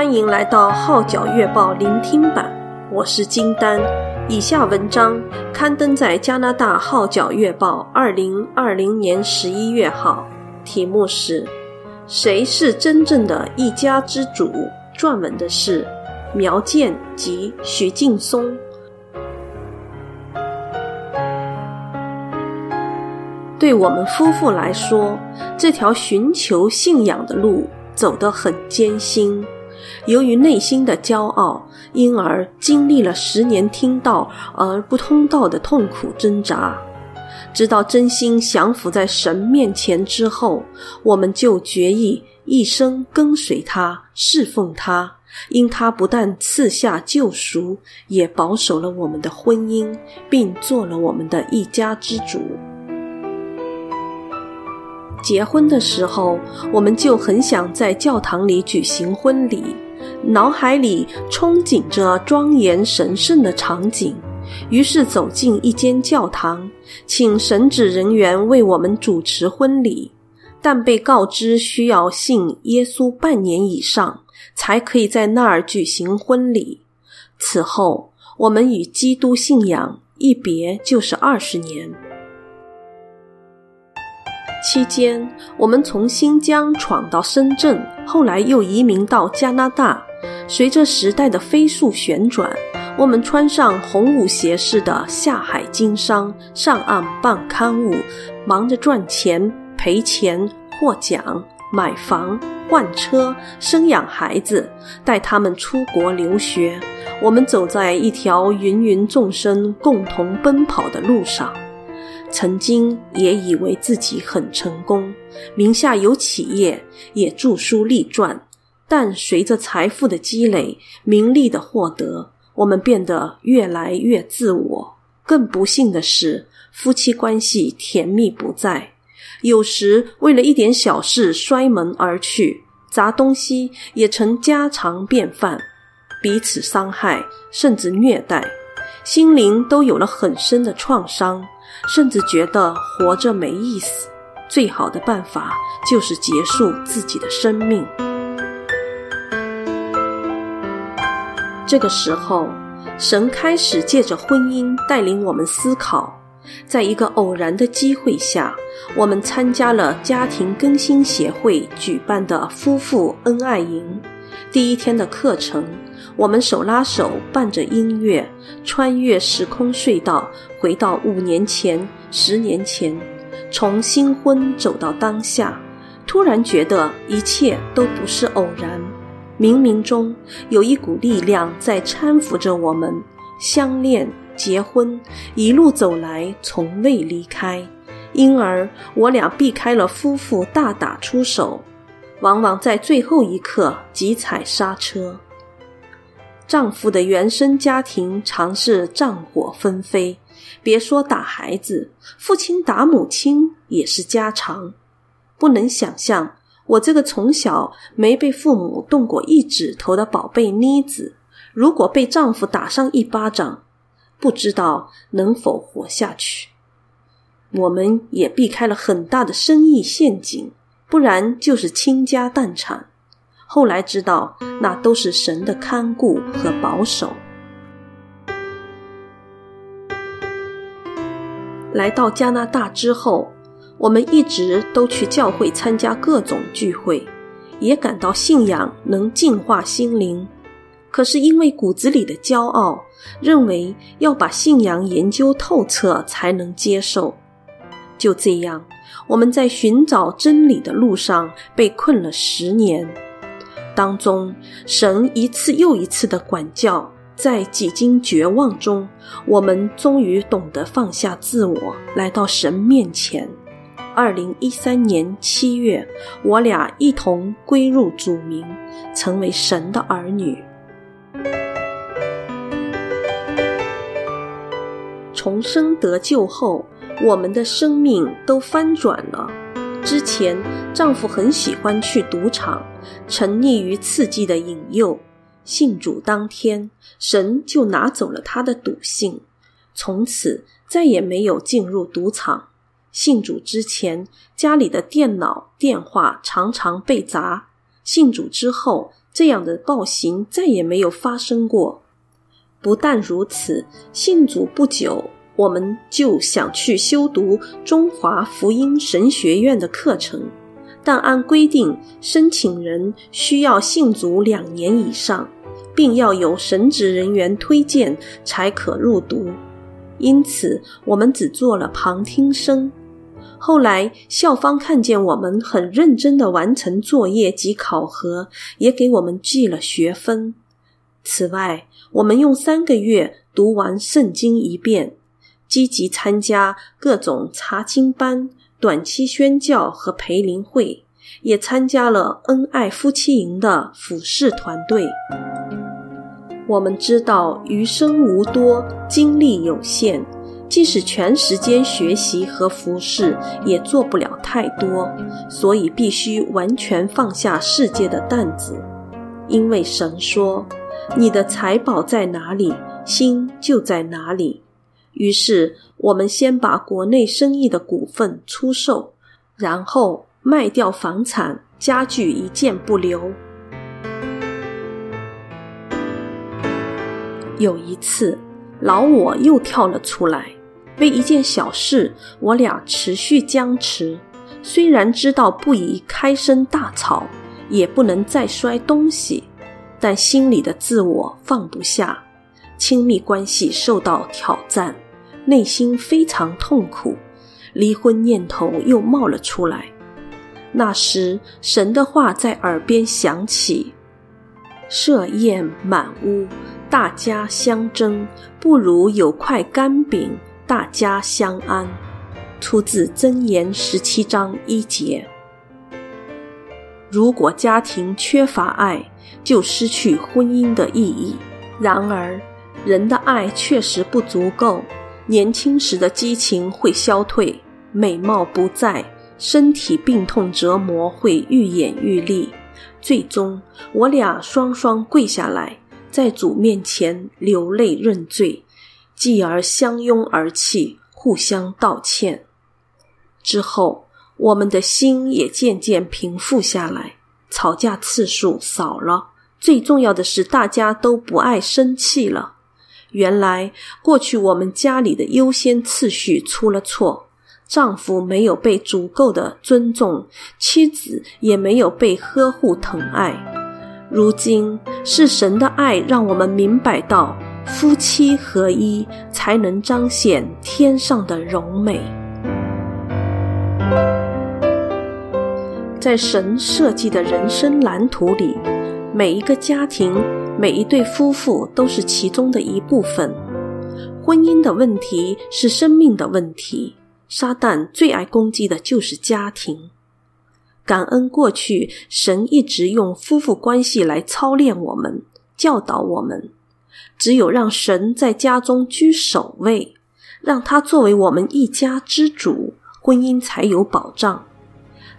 欢迎来到《号角月报》聆听版，我是金丹。以下文章刊登在加拿大《号角月报》二零二零年十一月号，题目是《谁是真正的一家之主》，撰文的是苗健及徐劲松。对我们夫妇来说，这条寻求信仰的路走得很艰辛。由于内心的骄傲，因而经历了十年听到而不通道的痛苦挣扎。直到真心降服在神面前之后，我们就决意一生跟随他，侍奉他。因他不但赐下救赎，也保守了我们的婚姻，并做了我们的一家之主。结婚的时候，我们就很想在教堂里举行婚礼，脑海里憧憬着庄严神圣的场景。于是走进一间教堂，请神职人员为我们主持婚礼，但被告知需要信耶稣半年以上，才可以在那儿举行婚礼。此后，我们与基督信仰一别就是二十年。期间，我们从新疆闯到深圳，后来又移民到加拿大。随着时代的飞速旋转，我们穿上红舞鞋似的下海经商，上岸办刊物，忙着赚钱、赔钱、获奖、买房、换车、生养孩子，带他们出国留学。我们走在一条芸芸众生共同奔跑的路上。曾经也以为自己很成功，名下有企业，也著书立传。但随着财富的积累、名利的获得，我们变得越来越自我。更不幸的是，夫妻关系甜蜜不再，有时为了一点小事摔门而去，砸东西也成家常便饭，彼此伤害，甚至虐待，心灵都有了很深的创伤。甚至觉得活着没意思，最好的办法就是结束自己的生命。这个时候，神开始借着婚姻带领我们思考。在一个偶然的机会下，我们参加了家庭更新协会举办的夫妇恩爱营。第一天的课程，我们手拉手，伴着音乐，穿越时空隧道，回到五年前、十年前，从新婚走到当下，突然觉得一切都不是偶然，冥冥中有一股力量在搀扶着我们，相恋、结婚，一路走来从未离开，因而我俩避开了夫妇大打出手。往往在最后一刻急踩刹车。丈夫的原生家庭常是战火纷飞，别说打孩子，父亲打母亲也是家常。不能想象，我这个从小没被父母动过一指头的宝贝妮子，如果被丈夫打上一巴掌，不知道能否活下去。我们也避开了很大的生意陷阱。不然就是倾家荡产。后来知道，那都是神的看顾和保守。来到加拿大之后，我们一直都去教会参加各种聚会，也感到信仰能净化心灵。可是因为骨子里的骄傲，认为要把信仰研究透彻才能接受。就这样，我们在寻找真理的路上被困了十年，当中神一次又一次的管教，在几经绝望中，我们终于懂得放下自我，来到神面前。二零一三年七月，我俩一同归入主名，成为神的儿女。重生得救后，我们的生命都翻转了。之前，丈夫很喜欢去赌场，沉溺于刺激的引诱。信主当天，神就拿走了他的赌性，从此再也没有进入赌场。信主之前，家里的电脑、电话常常被砸；信主之后，这样的暴行再也没有发生过。不但如此，信主不久，我们就想去修读中华福音神学院的课程，但按规定，申请人需要信主两年以上，并要有神职人员推荐才可入读。因此，我们只做了旁听生。后来，校方看见我们很认真地完成作业及考核，也给我们记了学分。此外，我们用三个月读完圣经一遍，积极参加各种查经班、短期宣教和培灵会，也参加了恩爱夫妻营的辅事团队。我们知道余生无多，精力有限。即使全时间学习和服侍，也做不了太多，所以必须完全放下世界的担子。因为神说：“你的财宝在哪里，心就在哪里。”于是，我们先把国内生意的股份出售，然后卖掉房产，家具一件不留。有一次，老我又跳了出来。为一件小事，我俩持续僵持。虽然知道不宜开声大吵，也不能再摔东西，但心里的自我放不下，亲密关系受到挑战，内心非常痛苦，离婚念头又冒了出来。那时，神的话在耳边响起：“设宴满屋，大家相争，不如有块干饼。”大家相安，出自箴言十七章一节。如果家庭缺乏爱，就失去婚姻的意义。然而，人的爱确实不足够，年轻时的激情会消退，美貌不在，身体病痛折磨会愈演愈烈。最终，我俩双双跪下来，在主面前流泪认罪。继而相拥而泣，互相道歉。之后，我们的心也渐渐平复下来，吵架次数少了。最重要的是，大家都不爱生气了。原来，过去我们家里的优先次序出了错，丈夫没有被足够的尊重，妻子也没有被呵护疼爱。如今，是神的爱让我们明白到。夫妻合一，才能彰显天上的荣美。在神设计的人生蓝图里，每一个家庭、每一对夫妇都是其中的一部分。婚姻的问题是生命的问题，撒旦最爱攻击的就是家庭。感恩过去，神一直用夫妇关系来操练我们、教导我们。只有让神在家中居首位，让他作为我们一家之主，婚姻才有保障。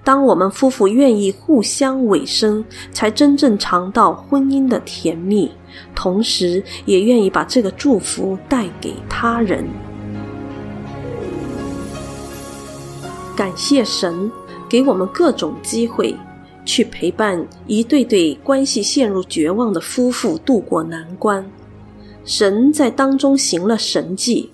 当我们夫妇愿意互相委身，才真正尝到婚姻的甜蜜，同时也愿意把这个祝福带给他人。感谢神给我们各种机会，去陪伴一对对关系陷入绝望的夫妇度过难关。神在当中行了神迹。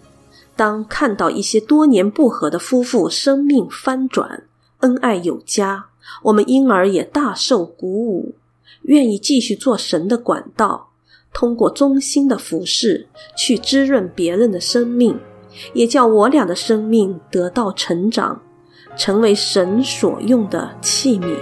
当看到一些多年不和的夫妇生命翻转，恩爱有加，我们因而也大受鼓舞，愿意继续做神的管道，通过忠心的服侍去滋润别人的生命，也叫我俩的生命得到成长，成为神所用的器皿。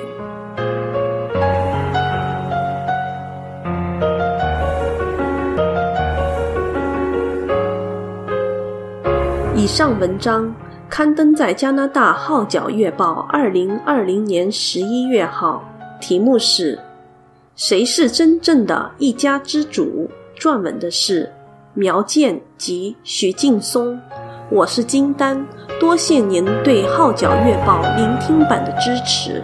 以上文章刊登在加拿大《号角月报》二零二零年十一月号，题目是“谁是真正的一家之主”。撰文的是苗健及徐劲松。我是金丹，多谢您对《号角月报》聆听版的支持。